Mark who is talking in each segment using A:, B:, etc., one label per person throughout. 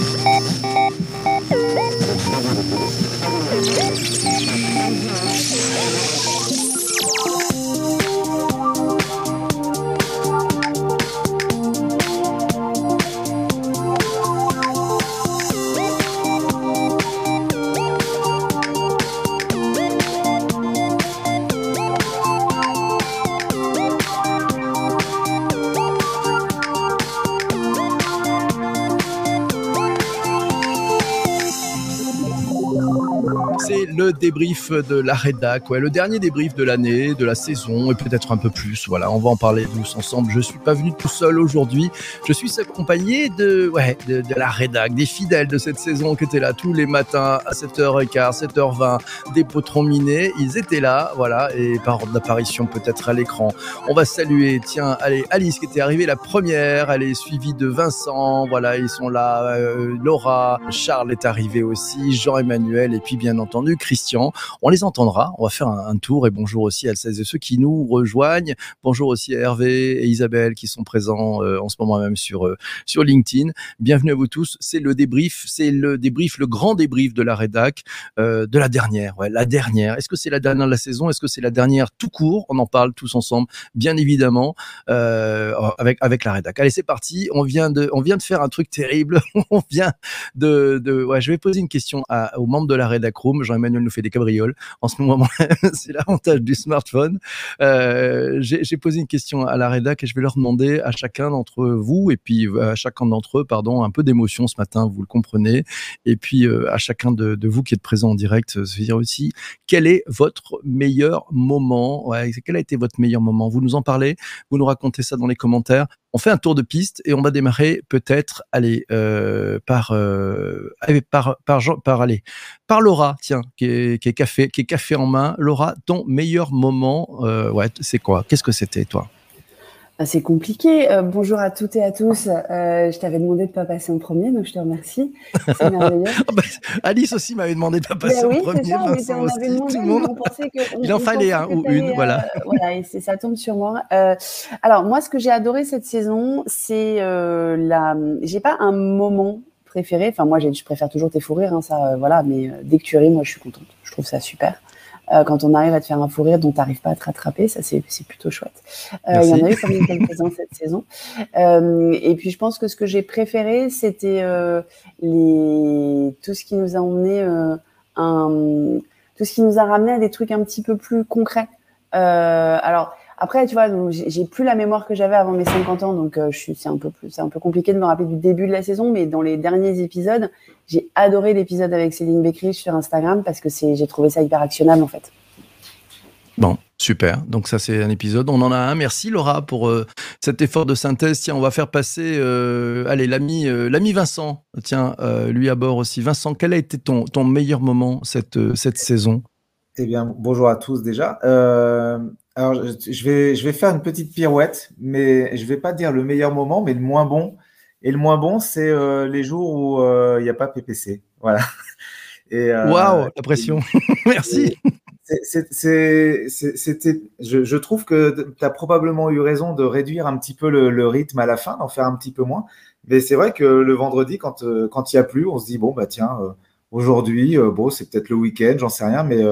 A: Yeah. De la rédac, ouais, le dernier débrief de l'année, de la saison et peut-être un peu plus. Voilà, on va en parler tous ensemble. Je suis pas venu tout seul aujourd'hui. Je suis accompagné de, ouais, de, la rédac, des fidèles de cette saison qui étaient là tous les matins à 7h15, 7h20, des potrons minés. Ils étaient là, voilà, et par ordre d'apparition peut-être à l'écran. On va saluer, tiens, allez, Alice qui était arrivée la première, elle est suivie de Vincent, voilà, ils sont là, euh, Laura, Charles est arrivé aussi, Jean-Emmanuel et puis bien entendu Christian on les entendra. On va faire un, tour et bonjour aussi à celles et ceux qui nous rejoignent. Bonjour aussi à Hervé et Isabelle qui sont présents euh, en ce moment même sur euh, sur LinkedIn. Bienvenue à vous tous. C'est le débrief, c'est le débrief, le grand débrief de la rédac euh, de la dernière. Ouais, la dernière. Est-ce que c'est la dernière de la saison? Est-ce que c'est la dernière tout court? On en parle tous ensemble, bien évidemment, avec avec la rédac. Allez, c'est parti. On vient de on vient de faire un truc terrible. on vient de ouais, je vais poser une question aux membres de la rédac room. Jean-Emmanuel nous fait des en ce moment. c'est l'avantage du smartphone. Euh, j'ai posé une question à la rédac et je vais leur demander à chacun d'entre vous et puis euh, à chacun d'entre eux, pardon, un peu d'émotion ce matin, vous le comprenez. Et puis euh, à chacun de, vous qui êtes présent en direct, se dire aussi quel est votre meilleur moment? Quel a été votre meilleur moment? Vous nous en parlez, vous nous racontez ça dans les commentaires on fait un tour de piste et on va démarrer peut-être aller euh, par, euh, par par par Laura tiens qui est, café qui café en main. Laura ton meilleur moment euh, ouais c'est quoi? Qu'est-ce que c'était toi?
B: Ah, c'est compliqué. Euh, bonjour à toutes et à tous. Euh, je t'avais demandé de pas passer en premier, donc je te remercie. C'est merveilleux.
A: Ah bah, Alice aussi m'avait demandé de pas passer ben en premier. Ça, Vincent aussi, demandé, tout le monde. Il en fallait un ou une, voilà.
B: Euh, voilà, et ça tombe sur moi. alors moi, ce que j'ai adoré cette saison, c'est la. J'ai pas un moment préféré. Enfin, moi, je préfère toujours tes fous rires, hein, ça, voilà. Mais dès que tu ris, moi, je suis contente. Je trouve ça super. Euh, quand on arrive à te faire un fou rire dont tu n'arrives pas à te rattraper, ça c'est plutôt chouette. Euh, il y en a eu quand même quelques-uns cette saison. Euh, et puis je pense que ce que j'ai préféré, c'était les tout ce qui nous a emmené un tout ce qui nous a ramené à des trucs un petit peu plus concrets. alors après, tu vois, j'ai plus la mémoire que j'avais avant mes 50 ans, donc euh, je suis, c'est un peu plus, c'est un peu compliqué de me rappeler du début de la saison, mais dans les derniers épisodes, j'ai adoré l'épisode avec Céline Beckrich sur Instagram parce que c'est, j'ai trouvé ça hyper actionnable en fait.
A: Bon, super. Donc ça, c'est un épisode. On en a un. Merci Laura pour euh, cet effort de synthèse. Tiens, on va faire passer, euh, allez, l'ami, l'ami Vincent. Tiens, lui à bord aussi. Vincent, quel a été ton, ton meilleur moment cette, cette saison?
C: Eh bien, bonjour à tous déjà. Alors, je vais, je vais faire une petite pirouette, mais je ne vais pas dire le meilleur moment, mais le moins bon. Et le moins bon, c'est euh, les jours où euh, il n'y a pas PPC. Voilà.
A: Euh, Waouh, la pression. Merci.
C: C'était, je, je, trouve que tu as probablement eu raison de réduire un petit peu le, rythme à la fin, d'en faire un petit peu moins. Mais c'est vrai que le vendredi, quand quand il n'y a plus, on se dit bon bah tiens, aujourd'hui, bon c'est peut-être le week-end, j'en sais rien, mais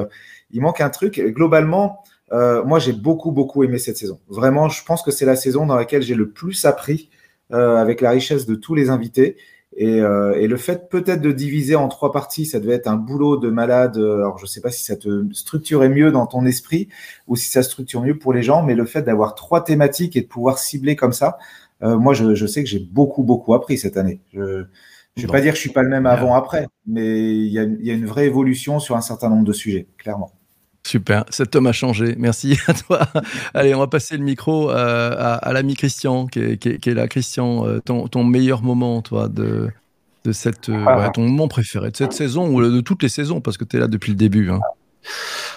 C: il manque un truc. Globalement, euh, moi, j'ai beaucoup, beaucoup aimé cette saison. Vraiment, je pense que c'est la saison dans laquelle j'ai le plus appris euh, avec la richesse de tous les invités. Et, euh, et le fait peut-être de diviser en trois parties, ça devait être un boulot de malade. Alors, je ne sais pas si ça te structurait mieux dans ton esprit ou si ça structure mieux pour les gens, mais le fait d'avoir trois thématiques et de pouvoir cibler comme ça, euh, moi, je, je, sais que j'ai beaucoup, beaucoup appris cette année. Je ne vais pas dire que je suis pas le même avant-après, mais il y, a, il y a une vraie évolution sur un certain nombre de sujets, clairement.
A: Super, cet homme a changé. Merci à toi. Allez, on va passer le micro euh, à, l'ami Christian, qui est, là. Christian, euh, ton, meilleur moment, toi, de, de cette, euh, ah. ton moment préféré de cette saison ou de toutes les saisons, parce que tu es là depuis le début. Hein.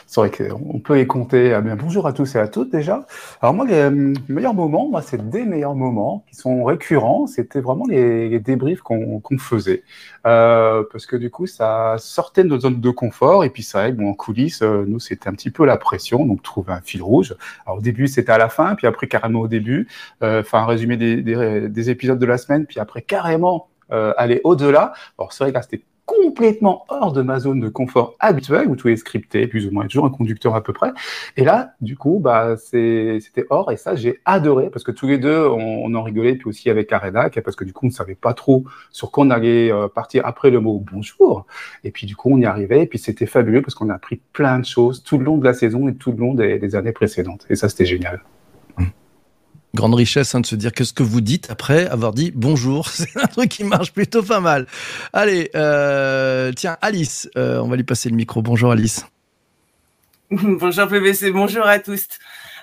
D: C'est vrai qu'on peut y compter. Ah bien, bonjour à tous et à toutes déjà. Alors moi, les meilleurs moments, moi, c'est des meilleurs moments qui sont récurrents. C'était vraiment les, débriefs qu'on faisait. Euh, parce que du coup, ça sortait de notre zone de confort. Et puis ça, bon, en coulisses, euh, nous, c'était un petit peu la pression. Donc, trouver un fil rouge. Alors au début, c'était à la fin. Puis après, carrément au début. Euh, enfin, un résumé des, des, des, épisodes de la semaine. Puis après, carrément aller au-delà. Alors c'est vrai que là c'était complètement hors de ma zone de confort habituelle, où tout est scripté, plus ou moins, toujours un conducteur à peu près. Et là, du coup, bah, c'était hors, et ça, j'ai adoré, parce que tous les deux, on, en rigolait, puis aussi avec Arena, parce que du coup, on ne savait pas trop sur quoi on allait euh, partir après le mot bonjour. Et puis, du coup, on y arrivait, et puis c'était fabuleux, parce qu'on a appris plein de choses tout le long de la saison et tout le long des années précédentes. Et ça, c'était génial
A: grande richesse hein, de se dire que ce que vous dites après avoir dit bonjour. C'est un truc qui marche plutôt pas mal. Allez, euh, tiens, Alice, euh, on va lui passer le micro. Bonjour Alice.
E: bonjour PVC, bonjour à tous.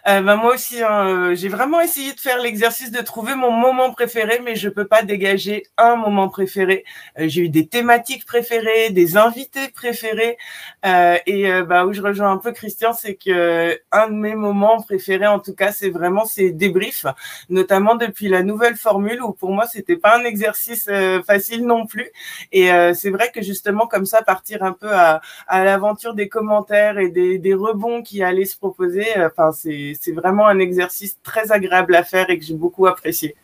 E: Euh, bah, moi aussi, hein, euh, j'ai vraiment essayé de faire l'exercice de trouver mon moment préféré, mais je peux pas dégager un moment préféré. Euh, j'ai eu des thématiques préférées, des invités préférés, euh, et bah, où je rejoins un peu Christian, c'est que un de mes moments préférés, en tout cas, c'est vraiment ces débriefs, notamment depuis la nouvelle formule, où pour moi, c'était pas un exercice facile non plus. Et c'est vrai que justement, comme ça, partir un peu à, l'aventure des commentaires et des, des rebonds qui allaient se proposer, enfin, c'est c'est vraiment un exercice très agréable à faire et que j'ai beaucoup apprécié.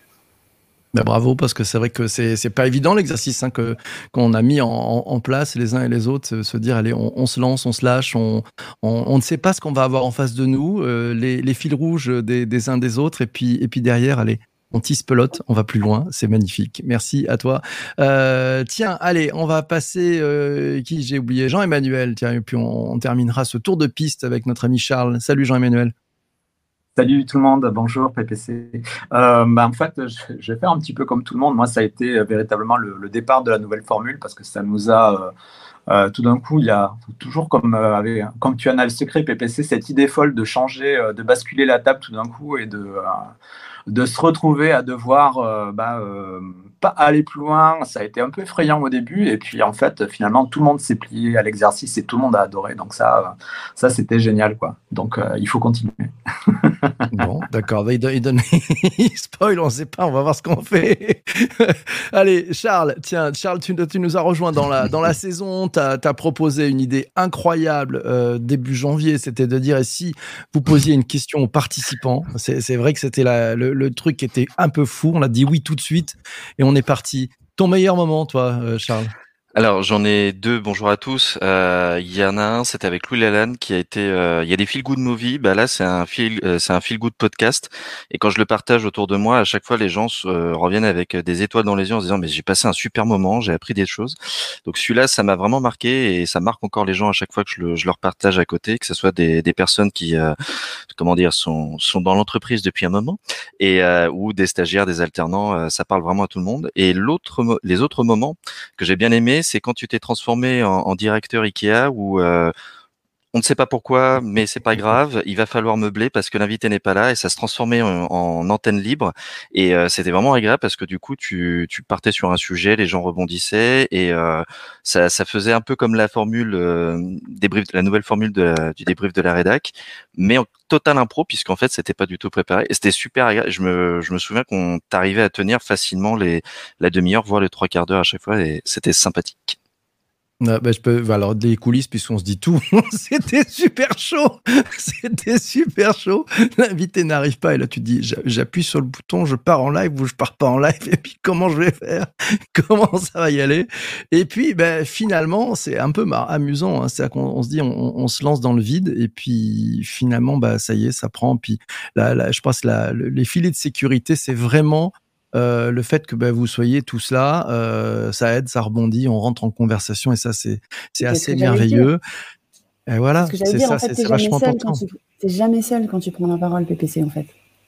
A: Ben bravo, parce que c'est vrai que c'est, c'est pas évident l'exercice hein, que, qu'on a mis en, place les uns et les autres, se dire allez, on, se lance, on se lâche, on, on, ne sait pas ce qu'on va avoir en face de nous, euh, les, les, fils rouges des, des, uns des autres, et puis, et puis derrière, allez, on tisse pelote, on va plus loin, c'est magnifique. Merci à toi. Euh, tiens, allez, on va passer, euh, qui j'ai oublié, Jean-Emmanuel, tiens, et puis on, on terminera ce tour de piste avec notre ami Charles. Salut Jean-Emmanuel.
F: Salut tout le monde, bonjour PPC. Euh, bah, en fait, je, vais faire un petit peu comme tout le monde. Moi, ça a été euh, véritablement le, départ de la nouvelle formule parce que ça nous a, euh, tout d'un coup, il y a toujours comme, comme tu en as le secret PPC, cette idée folle de changer, de basculer la table tout d'un coup et de, de se retrouver à devoir bah, pas aller plus loin. Ça a été un peu effrayant au début. Et puis, en fait, finalement, tout le monde s'est plié à l'exercice et tout le monde a adoré. Donc, ça, ça c'était génial. quoi. Donc, il faut continuer.
A: bon, d'accord. Il, donne, il spoil, on ne sait pas, on va voir ce qu'on fait. Allez, Charles, tiens, Charles, tu, nous as rejoint dans la, dans la saison. Tu as, proposé une idée incroyable euh, début janvier. C'était de dire, et si vous posiez une question aux participants C'est vrai que c'était le, le, truc était un peu fou. On a dit oui tout de suite et on est parti. Ton meilleur moment, toi, euh, Charles?
G: Alors j'en ai deux. Bonjour à tous. Euh, il y en a un, c'était avec Louis Lalanne qui a été. Euh, il y a des feel good movie. Bah là c'est un feel, euh, c'est un feel good podcast. Et quand je le partage autour de moi, à chaque fois les gens reviennent avec des étoiles dans les yeux en se disant mais j'ai passé un super moment, j'ai appris des choses. Donc celui-là ça m'a vraiment marqué et ça marque encore les gens à chaque fois que je, le, je leur partage à côté, que ce soit des, des personnes qui comment dire sont sont dans l'entreprise depuis un moment et ou des stagiaires, des alternants. ça parle vraiment à tout le monde. Et l'autre les autres moments que j'ai bien aimé c'est quand tu t'es transformé en, directeur Ikea où euh, on ne sait pas pourquoi, mais c'est pas grave. Il va falloir meubler parce que l'invité n'est pas là et ça se transformait en, antenne libre. Et euh, c'était vraiment agréable parce que du coup, tu, tu, partais sur un sujet, les gens rebondissaient et euh, ça, ça, faisait un peu comme la formule euh, débrief, la nouvelle formule du débrief de la rédac, mais en total impro puisqu'en fait, c'était pas du tout préparé. Et c'était super agréable. Je me, je me souviens qu'on t'arrivait à tenir facilement les la demi-heure, voire les trois quarts d'heure à chaque fois et c'était sympathique.
A: Ah, bah, je peux, alors des coulisses puisqu'on se dit tout. C'était super chaud. C'était super chaud. L'invité n'arrive pas et là tu te dis j'appuie sur le bouton, je pars en live ou je pars pas en live et puis comment je vais faire? Comment ça va y aller? Et puis ben, finalement c'est un peu amusant. Hein. C'est qu'on on se dit on, se lance dans le vide et puis finalement bah ça y est ça prend. Puis là, je pense la, les filets de sécurité c'est vraiment euh, le fait que bah, vous soyez tous là, euh, ça aide, ça rebondit, on rentre en conversation et ça c'est c'est assez merveilleux. Et voilà, c'est ça, c'est vachement important.
B: Tu jamais seul quand tu prends la parole, PPC en fait.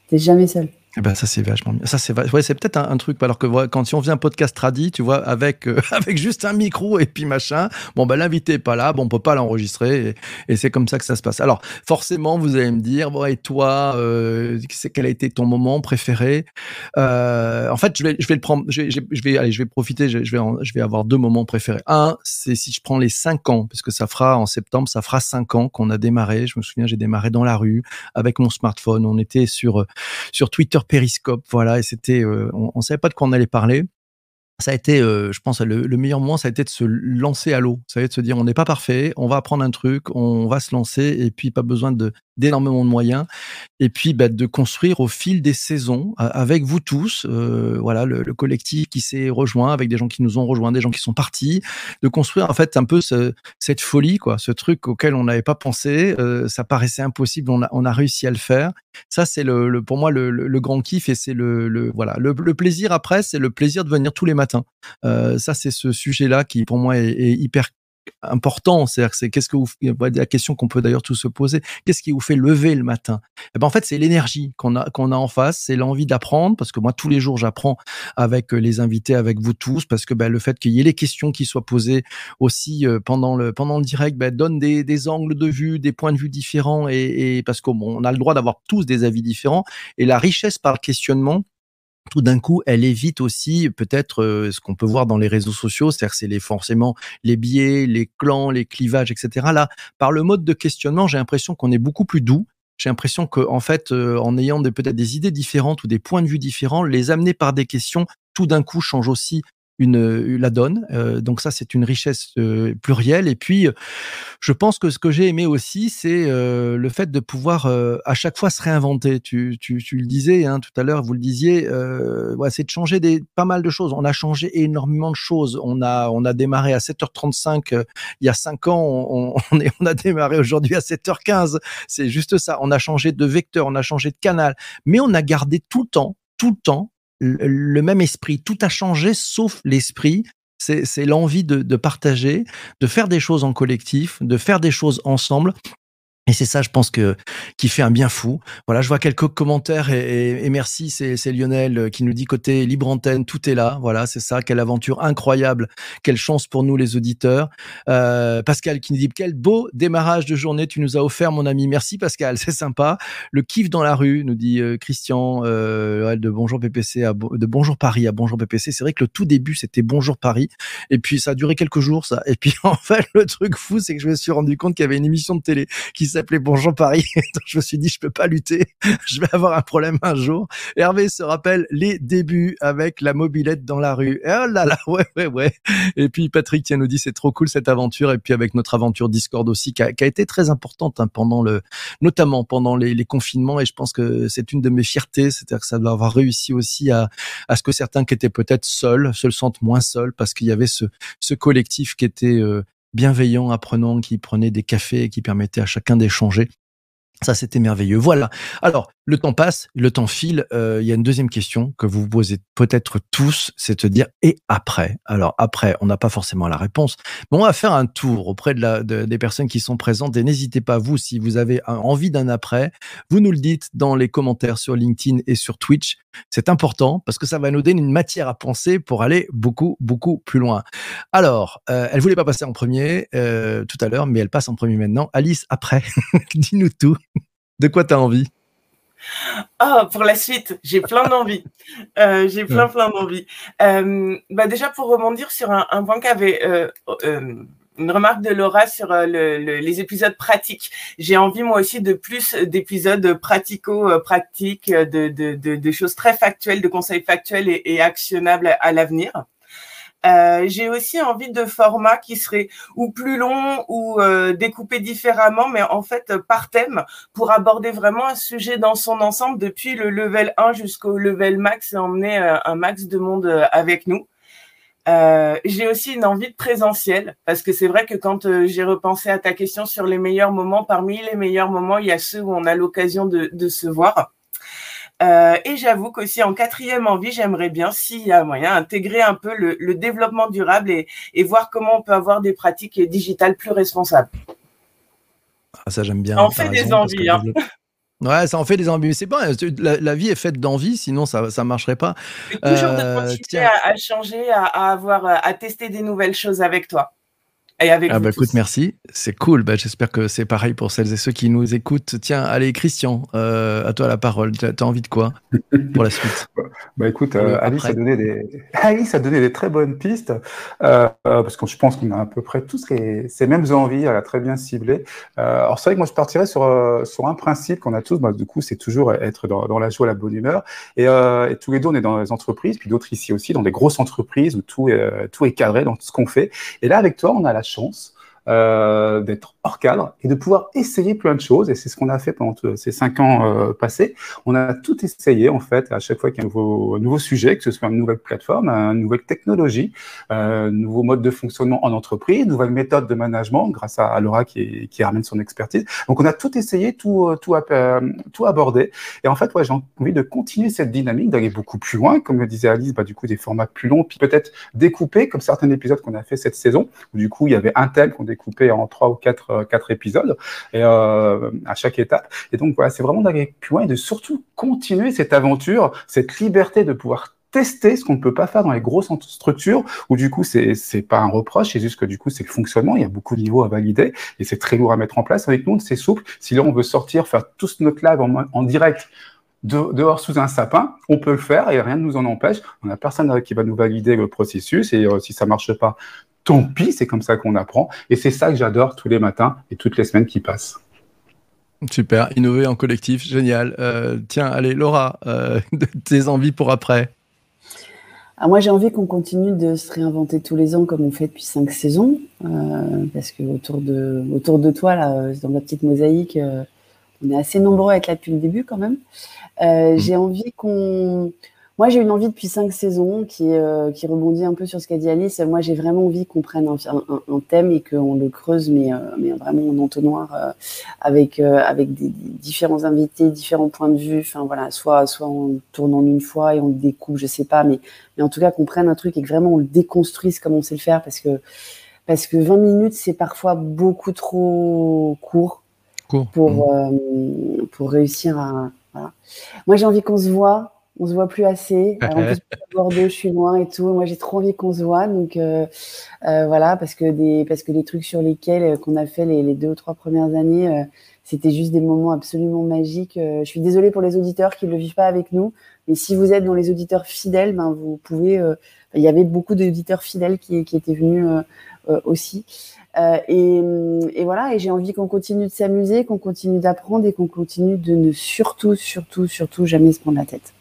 B: T'es jamais seul.
A: Eh ben ça c'est vachement bien. Ça c'est ouais, c'est peut-être un, truc alors que quand si on vient podcast tradi, tu vois avec euh, avec juste un micro et puis machin, bon ben l'invité est pas là, bon on peut pas l'enregistrer et, c'est comme ça que ça se passe. Alors forcément vous allez me dire bon et toi euh, quel a été ton moment préféré? Euh, En fait je vais je vais le prendre, je vais, je vais aller je vais profiter, je, vais je vais avoir deux moments préférés. Un c'est si je prends les cinq ans parce que ça fera en septembre ça fera cinq ans qu'on a démarré. Je me souviens j'ai démarré dans la rue avec mon smartphone, on était sur sur Twitter Périscope, voilà, et c'était, euh, on, ne savait pas de quoi on allait parler. Ça a été, euh, je pense, le, le, meilleur moment, ça a été de se lancer à l'eau. Ça a été de se dire, on n'est pas parfait, on va apprendre un truc, on va se lancer, et puis pas besoin de d'énormément de moyens, et puis bah, de construire au fil des saisons avec vous tous, euh, voilà, le, le, collectif qui s'est rejoint, avec des gens qui nous ont rejoints, des gens qui sont partis, de construire en fait un peu ce, cette folie, quoi, ce truc auquel on n'avait pas pensé, euh, ça paraissait impossible, on a, réussi à le faire. Ça, c'est le, pour moi le, grand kiff, et c'est le voilà, le, plaisir après, c'est le plaisir de venir tous les matins euh, ça, c'est ce sujet-là qui, pour moi, est, hyper important. C'est-à-dire, c'est qu'est-ce que vous, la question qu'on peut d'ailleurs tous se poser, qu'est-ce qui vous fait lever le matin? Eh ben, En fait, c'est l'énergie qu'on a, qu'on a en face, c'est l'envie d'apprendre, parce que moi, tous les jours, j'apprends avec euh, les invités, avec vous tous, parce que ben, le fait qu'il y ait les questions qui soient posées aussi euh, pendant, le, pendant le direct ben, donne des, angles de vue, des points de vue différents, et, et parce qu'on on a le droit d'avoir tous des avis différents, et la richesse par le questionnement, tout d'un coup, elle évite aussi peut-être euh, ce qu'on peut voir dans les réseaux sociaux, c'est-à-dire c'est les forcément les biais, les clans, les clivages, etc. Là, par le mode de questionnement, j'ai l'impression qu'on est beaucoup plus doux. J'ai l'impression qu'en en fait, euh, en ayant peut-être des idées différentes ou des points de vue différents, les amener par des questions, tout d'un coup, change aussi une, euh, la donne. Euh, donc ça, c'est une richesse euh, plurielle. Et puis, je pense que ce que j'ai aimé aussi, c'est le fait de pouvoir à chaque fois se réinventer. Tu, tu, tu le disais hein, tout à l'heure, vous le disiez, ouais, c'est de changer des, pas mal de choses. On a changé énormément de choses. On a, on a démarré à 7h35 il y a 5 ans. On, on, est, on a démarré aujourd'hui à 7h15. C'est juste ça. On a changé de vecteur, on a changé de canal. Mais on a gardé tout le temps, tout le temps, le même esprit. Tout a changé sauf l'esprit. C'est l'envie de, partager, de faire des choses en collectif, de faire des choses ensemble. Et c'est ça, je pense que qui fait un bien fou. Voilà, je vois quelques commentaires et, et, merci, c'est Lionel euh, qui nous dit côté libre antenne, tout est là. Voilà, c'est ça, quelle aventure incroyable, quelle chance pour nous les auditeurs. Euh, Pascal qui nous dit quel beau démarrage de journée tu nous as offert, mon ami. Merci Pascal, c'est sympa. Le kiff dans la rue, nous dit euh, Christian euh, de Bonjour PPC à de Bonjour Paris à Bonjour PPC. C'est vrai que le tout début c'était Bonjour Paris et puis ça a duré quelques jours ça. Et puis en fait le truc fou c'est que je me suis rendu compte qu'il y avait une émission de télé qui s'appelait Bonjour Paris. Je me suis dit, je peux pas lutter. je vais avoir un problème un jour. Hervé se rappelle les débuts avec la mobilette dans la rue. Et oh là là, ouais, ouais, ouais. Et puis Patrick qui nous dit, c'est trop cool cette aventure. Et puis avec notre aventure Discord aussi, qui a, été très importante hein, pendant le, notamment pendant les, confinements. Et je pense que c'est une de mes fiertés. C'est-à-dire que ça doit avoir réussi aussi à, à ce que certains qui étaient peut-être seuls se sentent moins seuls parce qu'il y avait ce, ce collectif qui était euh, bienveillant, apprenant, qui prenait des cafés et qui permettait à chacun d'échanger. Ça, c'était merveilleux. Voilà. Alors, le temps passe, le temps file. Euh, il y a une deuxième question que vous vous posez peut-être tous, c'est de dire et après? Alors après, on n'a pas forcément la réponse, mais on va faire un tour auprès des personnes qui sont présentes et n'hésitez pas vous si vous avez envie d'un après, vous nous le dites dans les commentaires sur LinkedIn et sur Twitch. C'est important parce que ça va nous donner une matière à penser pour aller beaucoup beaucoup plus loin. Alors, euh, elle voulait pas passer en premier euh, tout à l'heure, mais elle passe en premier maintenant. Alice, après, dis-nous tout. De quoi tu as envie?
E: Ah, pour la suite, j'ai plein d'envie. Euh, j'ai plein, plein d'envie. Euh, bah déjà, pour rebondir sur un, un point qu'avait euh, euh, une remarque de Laura sur le, le, les épisodes pratiques. J'ai envie, moi aussi, de plus d'épisodes pratico-pratiques, de, de, de, de, choses très factuelles, de conseils factuels et, et actionnables à l'avenir. Euh, j'ai aussi envie de formats qui seraient ou plus longs ou euh, découpés différemment, mais en fait par thème pour aborder vraiment un sujet dans son ensemble depuis le level 1 jusqu'au level max et emmener euh, un max de monde euh, avec nous. J'ai aussi une envie de présentiel parce que c'est vrai que quand j'ai repensé à ta question sur les meilleurs moments, parmi les meilleurs moments, il y a ceux où on a l'occasion de se voir. Euh, et j'avoue qu'aussi en quatrième envie, j'aimerais bien, s'il y a moyen, intégrer un peu le, le développement durable et, et, voir comment on peut avoir des pratiques digitales plus responsables.
A: Ah, ça, j'aime bien.
E: On fait des envies. Hein.
A: Ouais, ça en fait des envies. Mais c'est pas, la, la, vie est faite d'envie, sinon ça ça marcherait pas.
E: toujours euh, de continuer à, à, changer, à, à, avoir, à tester des nouvelles choses avec toi. Et avec
A: ah bah
E: tous.
A: écoute, merci. C'est cool. Bah, J'espère que c'est pareil pour celles et ceux qui nous écoutent. Tiens, allez, Christian, euh, à toi la parole. T'as as envie de quoi pour la suite?
D: Bah écoute, euh, Alice, a donné des... Alice a donné des très bonnes pistes, euh, parce que je pense qu'on a à peu près tous les... ces mêmes envies, elle a très bien ciblé. Euh, alors c'est vrai que moi je partirais sur, sur un principe qu'on a tous, bah, du coup c'est toujours être dans, dans la joie, la bonne humeur, et, euh, et tous les deux on est dans les entreprises, puis d'autres ici aussi, dans des grosses entreprises où tout est, euh, tout est cadré dans tout ce qu'on fait. Et là avec toi on a la chance euh, d'être hors cadre et de pouvoir essayer plein de choses. Et c'est ce qu'on a fait pendant ces cinq ans euh, passés. On a tout essayé en fait à chaque fois qu'il y a un nouveau, nouveau sujet, que ce soit une nouvelle plateforme, une nouvelle technologie, euh, un nouveau mode de fonctionnement en entreprise, une nouvelle méthode de management grâce à, Laura qui, qui ramène son expertise. Donc on a tout essayé, tout, tout, tout abordé. Et en fait, ouais, j'ai envie de continuer cette dynamique, d'aller beaucoup plus loin, comme le disait Alice, bah, du coup des formats plus longs, puis peut-être découper comme certains épisodes qu'on a fait cette saison, où du coup il y avait un thème qu'on découpait en trois ou quatre, euh, quatre épisodes et, euh, à chaque étape. Et donc voilà, c'est vraiment d'aller plus loin et de surtout continuer cette aventure, cette liberté de pouvoir tester ce qu'on ne peut pas faire dans les grosses structures où du coup c'est c'est pas un reproche c'est juste que du coup c'est le fonctionnement il y a beaucoup de niveaux à valider et c'est très lourd à mettre en place avec nous c'est souple si là on veut sortir faire tous notre live en, en direct de, dehors sous un sapin, on peut le faire et rien ne nous en empêche. On n'a personne qui va nous valider le processus et euh, si ça marche pas, tant pis, c'est comme ça qu'on apprend. Et c'est ça que j'adore tous les matins et toutes les semaines qui passent.
A: Super, innover en collectif, génial. Euh, tiens, allez, Laura, euh, tes envies pour après
B: ah, moi, j'ai envie qu'on continue de se réinventer tous les ans comme on fait depuis cinq saisons, euh, parce que autour de, autour de toi, là, dans la petite mosaïque, euh, on est assez nombreux à être là depuis le début quand même. Euh, mmh. J'ai envie qu'on. Moi, j'ai une envie depuis cinq saisons qui, euh, qui rebondit un peu sur ce qu'a dit Alice. Moi, j'ai vraiment envie qu'on prenne un, un, un, thème et qu'on le creuse, mais, euh, mais vraiment en entonnoir euh, avec, avec des, des, différents invités, différents points de vue. Enfin, voilà, soit, soit on tourne en une fois et on le découpe, je sais pas, mais, mais en tout cas, qu'on prenne un truc et que vraiment on le déconstruise comme on sait le faire parce que, parce que 20 minutes, c'est parfois beaucoup trop court. Pour, mmh. pour réussir à. Voilà. Moi, j'ai envie qu'on se voit on se voit plus assez. Alors, en plus, Bordeaux, je suis loin et tout. Moi, j'ai trop envie qu'on se voit. Donc, euh, euh, voilà, parce que des, parce que les trucs sur lesquels euh, qu'on a fait les, les, deux ou trois premières années, euh, c'était juste des moments absolument magiques. Euh, je suis désolée pour les auditeurs qui ne le vivent pas avec nous, mais si vous êtes dans les auditeurs fidèles, ben vous pouvez. euh, il y avait beaucoup d'auditeurs fidèles qui, qui étaient venus euh, aussi. Et, et, voilà, et j'ai envie qu'on continue de s'amuser, qu'on continue d'apprendre et qu'on continue de ne surtout, surtout, surtout jamais se prendre la tête.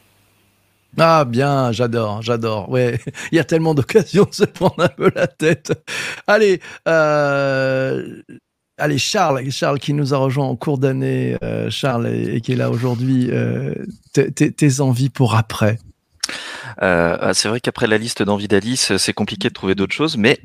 A: Ah bien, j'adore, j'adore. Ouais, il y a tellement d'occasions de se prendre un peu la tête. Allez, euh, allez Charles, Charles qui nous a rejoint en cours d'année, euh, Charles et, qui est là aujourd'hui. Euh, tes envies pour après?
G: Euh, c'est vrai qu'après la liste d'envies d'Alice, c'est compliqué de trouver d'autres choses, mais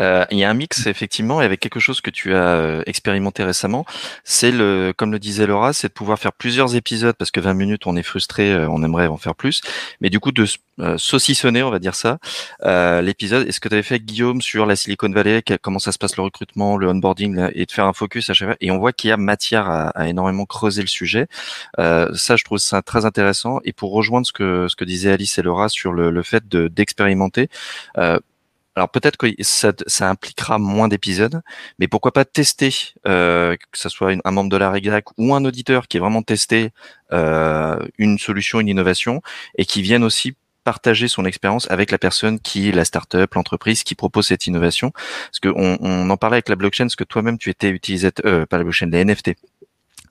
G: euh, il y a un mix effectivement avec quelque chose que tu as euh, expérimenté récemment. C'est le, comme le disait Laura, c'est de pouvoir faire plusieurs épisodes parce que 20 minutes on est frustré, euh, on aimerait en faire plus, mais du coup de euh, saucissonner, on va dire ça, euh, l'épisode. Est-ce que tu avais fait avec Guillaume sur la Silicon Valley, comment ça se passe le recrutement, le onboarding là, et de faire un focus à chaque fois? Et on voit qu'il y a matière à, à, énormément creuser le sujet. Euh, ça, je trouve ça très intéressant. Et pour rejoindre ce que ce que disaient Alice et Laura sur le, le fait de d'expérimenter. Alors peut-être que ça, impliquera moins d'épisodes, mais pourquoi pas tester, euh, que ce soit un membre de la REGAC ou un auditeur qui est vraiment testé euh, une solution, une innovation, et qui vienne aussi partager son expérience avec la personne qui, la startup, l'entreprise qui propose cette innovation. Parce que on, on en parlait avec la blockchain, parce que toi-même tu étais utilisateur, euh, pas la blockchain, les NFT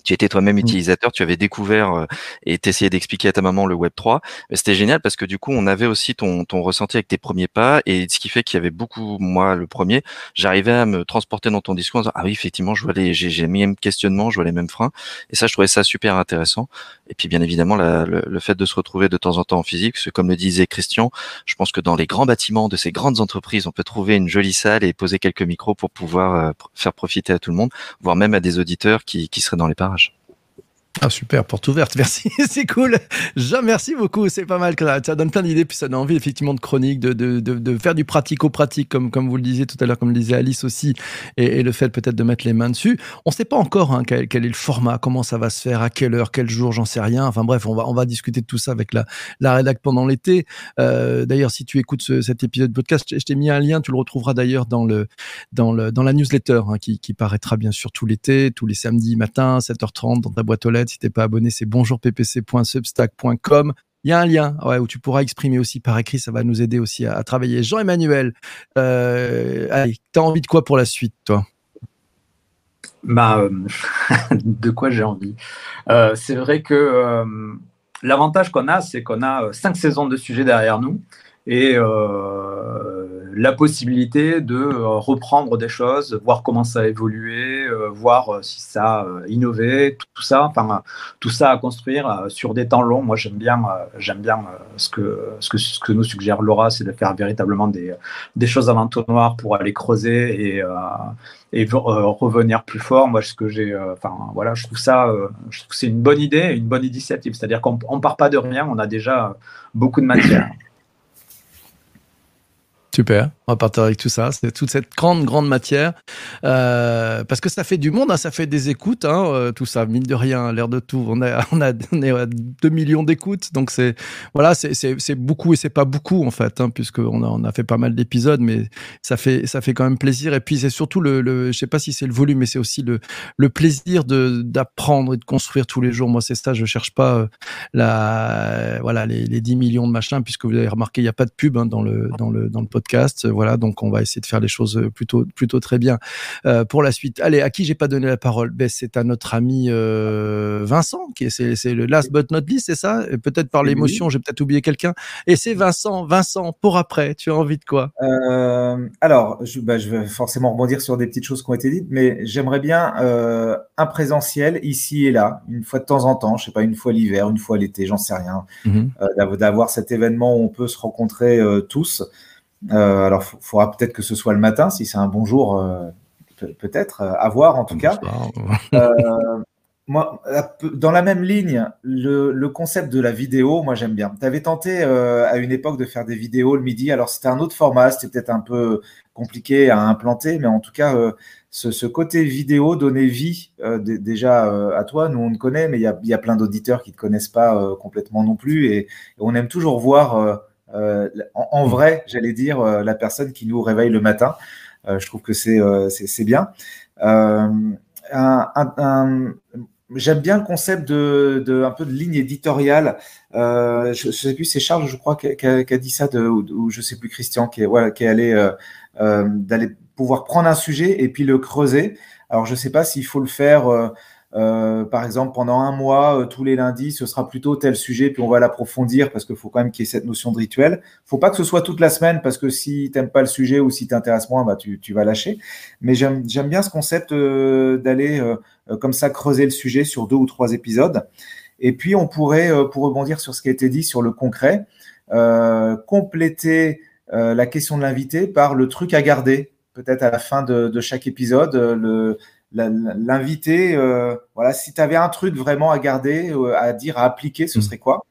G: tu étais toi-même utilisateur, tu avais découvert euh, et t'essayais d'expliquer à ta maman le Web 3. C'était génial parce que du coup, on avait aussi ton, ton ressenti avec tes premiers pas et ce qui fait qu'il y avait beaucoup, moi, le premier, j'arrivais à me transporter dans ton discours en disant, ah oui, effectivement, je vois les, j'ai, les mêmes questionnements, je vois les mêmes freins. Et ça, je trouvais ça super intéressant. Et puis, bien évidemment, la, le, le, fait de se retrouver de temps en temps en physique, parce que comme le disait Christian, je pense que dans les grands bâtiments de ces grandes entreprises, on peut trouver une jolie salle et poser quelques micros pour pouvoir euh, faire profiter à tout le monde, voire même à des auditeurs qui, qui seraient dans les parages.
A: Ah super, porte ouverte, merci, c'est cool. Jean, merci beaucoup, c'est pas mal. Ça donne plein d'idées, puis ça donne envie effectivement de chronique, de, de, de, faire du pratico-pratique, comme, comme vous le disiez tout à l'heure, comme le disait Alice aussi, et, le fait peut-être de mettre les mains dessus. On ne sait pas encore hein, quel, quel, est le format, comment ça va se faire, à quelle heure, quel jour, j'en sais rien. Enfin bref, on va, on va discuter de tout ça avec la, la pendant l'été. Euh, d'ailleurs, si tu écoutes ce, cet épisode de podcast, je t'ai mis un lien, tu le retrouveras d'ailleurs dans, le, dans, le, dans la newsletter hein, qui, qui paraîtra bien sûr tout l'été, tous les samedis matin, 7h30 dans ta boîte aux lettres si t'es pas abonné, c'est bonjourppc.substack.com. Il y a un lien où tu pourras exprimer aussi par écrit, ça va nous aider aussi à, travailler. Jean-Emmanuel, euh, allez, t'as envie de quoi pour la suite, toi?
F: Bah, euh, de quoi j'ai envie? Euh, C'est vrai que euh, l'avantage qu'on a, c'est qu'on a cinq saisons de sujets derrière nous et la possibilité de euh, reprendre des choses, voir comment ça a évolué, euh, voir si ça a innové, tout, ça, enfin tout ça à construire sur des temps longs. Moi, j'aime bien, j'aime bien ce que, ce que ce que nous suggère Laura, c'est de faire véritablement des, des choses à l'entonnoir pour aller creuser et et revenir plus fort. Moi, ce que j'ai, enfin voilà, je trouve ça, je trouve c'est une bonne idée, une bonne initiative. C'est-à-dire qu'on on part pas de rien, on a déjà beaucoup de matière.
A: Super, on va partir avec tout ça. C'est toute cette grande, grande matière. Euh, parce que ça fait du monde, hein, ça fait des écoutes, hein, euh, tout ça, mine de rien, l'air de tout. On, a, on, est à 2 millions d'écoutes, donc c'est voilà, beaucoup et c'est pas beaucoup en fait, hein, puisqu'on a, on a fait pas mal d'épisodes, mais ça fait, ça fait quand même plaisir. Et puis c'est surtout le, le, je sais pas si c'est le volume, mais c'est aussi le, le plaisir d'apprendre et de construire tous les jours. Moi, c'est ça, je cherche pas euh, la, voilà, les, les 10 millions de machins, puisque vous avez remarqué, il n'y a pas de pub hein, dans, le, dans, le, dans le podcast podcast. Voilà, donc on va essayer de faire les choses plutôt plutôt très bien euh, pour la suite. Allez, à qui j'ai pas donné la parole? Ben, c'est à notre ami euh, Vincent qui est c'est le last but not least, c'est ça? Peut-être par l'émotion, j'ai peut-être oublié quelqu'un. Et c'est Vincent. Vincent, pour après, tu as envie de quoi?
C: Euh, Alors, je, bah, je, vais forcément rebondir sur des petites choses qui ont été dites, mais j'aimerais bien euh, un présentiel ici et là, une fois de temps en temps. Je sais pas, une fois l'hiver, une fois l'été, j'en sais rien. Mm -hmm. D'avoir cet événement où on peut se rencontrer tous. Euh, alors, il faudra peut-être que ce soit le matin, si c'est un bon jour, euh, peut-être, euh, à voir en tout cas. moi, dans la même ligne, le, le, concept de la vidéo, moi j'aime bien. Tu avais tenté euh, à une époque de faire des vidéos le midi. Alors c'était un autre format, c'était peut-être un peu compliqué à implanter, mais en tout cas, euh, ce, ce, côté vidéo donnait vie euh, déjà à toi. Nous on te connaît, mais il y a, y a, plein d'auditeurs qui ne te connaissent pas complètement non plus. Et, et, on aime toujours voir en, en, vrai, j'allais dire, euh, la personne qui nous réveille le matin. Euh, je trouve que c'est bien. J'aime bien le concept de, un peu de ligne éditoriale. Euh, je ne sais plus, c'est Charles, je crois, qui a, dit ça, de, ou, je sais plus Christian, qui est, qui allé euh, euh, d'aller pouvoir prendre un sujet et puis le creuser. Alors, je ne sais pas s'il faut le faire euh, par exemple, pendant un mois, euh, tous les lundis, ce sera plutôt tel sujet, puis on va l'approfondir parce qu'il faut quand même qu'il y ait cette notion de rituel. faut pas que ce soit toute la semaine parce que si tu pas le sujet ou si t'intéresses moins, bah, tu, tu, vas lâcher. Mais j'aime bien ce concept euh, d'aller comme ça creuser le sujet sur deux ou trois épisodes. Et puis, on pourrait, pour rebondir sur ce qui a été dit sur le concret, compléter la question de l'invité par le truc à garder peut-être à la fin de, chaque épisode, l'invité, euh, voilà, si tu avais un truc vraiment à garder, euh, à dire, à appliquer, ce mm. serait quoi?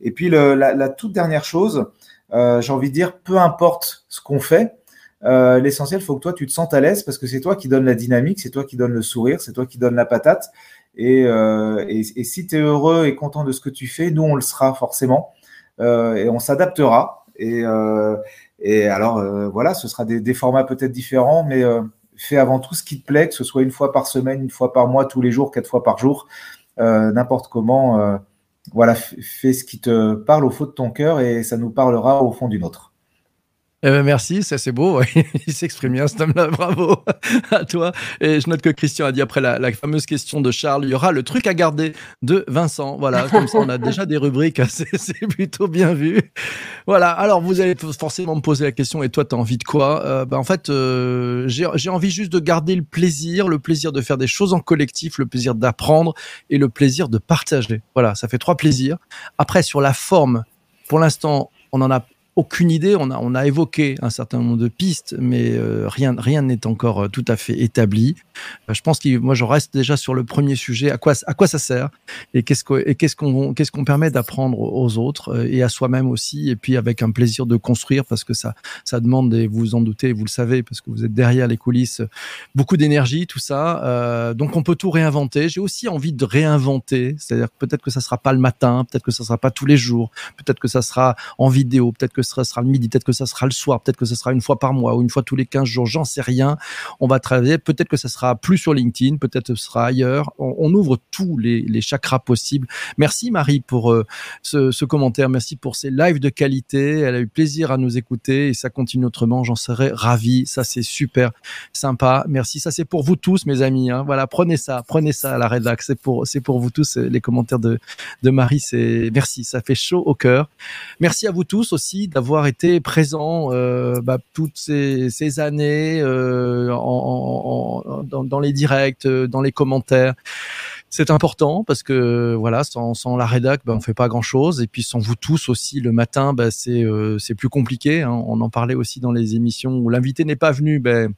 C: Et puis le, la, la, toute dernière chose, euh, j'ai envie de dire, peu importe ce qu'on fait, euh, l'essentiel, il faut que toi, tu te sentes à l'aise parce que c'est toi qui donne la dynamique, c'est toi qui donne le sourire, c'est toi qui donne la patate. Et, et, et si tu es heureux et content de ce que tu fais, nous, on le sera forcément et on s'adaptera. Et, et alors, voilà, ce sera des, des formats peut-être différents, mais fais avant tout ce qui te plaît, que ce soit une fois par semaine, une fois par mois, tous les jours, quatre fois par jour, euh, n'importe comment. Euh, voilà, fais ce qui te parle au fond de ton cœur et ça nous parlera au fond du nôtre.
A: Eh ben merci, ça c'est beau. Il s'exprime bien, cet homme-là. Bravo à toi. Et je note que Christian a dit après la, fameuse question de Charles, il y aura le truc à garder de Vincent. Voilà, comme ça on a déjà des rubriques. C'est plutôt bien vu. Voilà. Alors vous allez forcément me poser la question. Et toi, tu as envie de quoi? Euh, ben, En fait, euh, j'ai envie juste de garder le plaisir, le plaisir de faire des choses en collectif, le plaisir d'apprendre et le plaisir de partager. Voilà, ça fait trois plaisirs. Après, sur la forme, pour l'instant, on en a aucune idée. On a, on a évoqué un certain nombre de pistes, mais euh, rien rien n'est encore euh, tout à fait établi. Euh, je pense que moi, je reste déjà sur le premier sujet. À quoi, à quoi ça sert Et qu'est-ce qu'on qu'est-ce qu'on permet d'apprendre aux autres et à soi-même aussi Et puis avec un plaisir de construire, parce que ça, ça demande, et vous vous en doutez, vous le savez, parce que vous êtes derrière les coulisses, beaucoup d'énergie, tout ça. donc on peut tout réinventer. J'ai aussi envie de réinventer, c'est-à-dire peut-être que ça sera pas le matin, peut-être que ça sera pas tous les jours, peut-être que ça sera en vidéo, peut-être que ça sera le midi, peut-être que ça sera le soir, peut-être que ça sera une fois par mois ou une fois tous les 15 jours, j'en sais rien. On va travailler, peut-être que ça sera plus sur LinkedIn, peut-être ce sera ailleurs. On, ouvre tous les, chakras possibles. Merci Marie pour euh, ce, commentaire, merci pour ces lives de qualité. Elle a eu plaisir à nous écouter et ça continue autrement. J'en serais ravi. Ça c'est super sympa. Merci. Ça c'est pour vous tous, mes amis. Hein. Voilà, prenez ça, prenez ça à la rédac. C'est pour, pour vous tous. Les commentaires de, de Marie, c'est merci. Ça fait chaud au cœur. Merci à vous tous aussi d'avoir été présents euh, bah, toutes ces, années euh, dans, les directs, euh, dans les commentaires. C'est important parce que voilà, sans, la rédac, ben, on fait pas grand chose. Et puis sans vous tous aussi, le matin, ben, c'est euh, plus compliqué. Hein. On en parlait aussi dans les émissions où l'invité n'est pas venu. Ben,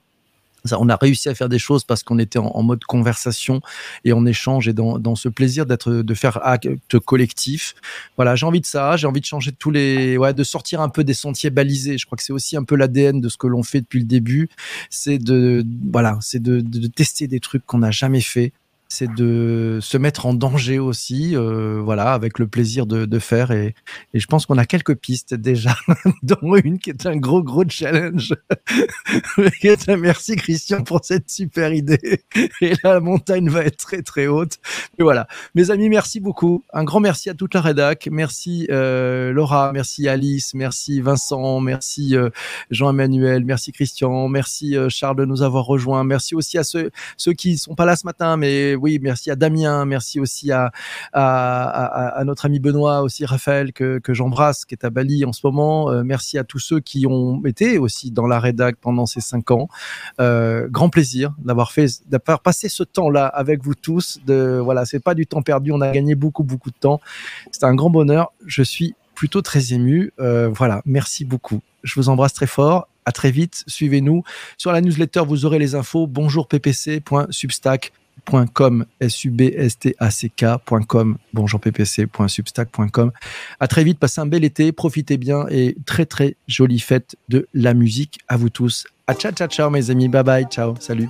A: on a réussi à faire des choses parce qu'on était en, mode conversation et en échange et dans, dans ce plaisir d'être de faire acte collectif. Voilà, j'ai envie de ça, j'ai envie de changer tous les, ouais, de sortir un peu des sentiers balisés. Je crois que c'est aussi un peu l'ADN de ce que l'on fait depuis le début, c'est de, voilà, c'est de, de, tester des trucs qu'on n'a jamais fait c'est de se mettre en danger aussi, euh, voilà, avec le plaisir de, de faire. Et, et, je pense qu'on a quelques pistes déjà, dont une qui est un gros, gros challenge. Merci Christian pour cette super idée. Et la montagne va être très, très haute. Et voilà. Mes amis, merci beaucoup. Un grand merci à toute la rédac. Merci euh, Laura, merci Alice, merci Vincent, merci euh, Jean-Emmanuel, merci Christian, merci euh, Charles de nous avoir rejoints. Merci aussi à ceux, ceux qui sont pas là ce matin, mais oui, merci à Damien, merci aussi à, à, notre ami Benoît, aussi Raphaël que, que j'embrasse, qui est à Bali en ce moment. Euh, merci à tous ceux qui ont été aussi dans la rédac pendant ces cinq ans. Euh, grand plaisir d'avoir fait, d'avoir passé ce temps-là avec vous tous. De voilà, c'est pas du temps perdu, on a gagné beaucoup beaucoup de temps. C'est un grand bonheur. Je suis plutôt très ému. Euh, voilà, merci beaucoup. Je vous embrasse très fort. À très vite. Suivez-nous sur la newsletter. Vous aurez les infos. Bonjour ppc.substack substack.com, S-U-B-S-T-A-C-K.com. À très vite, passez un bel été, profitez bien et très très jolie fête de la musique à vous tous. À ciao ciao ciao mes amis, bye bye, ciao, salut.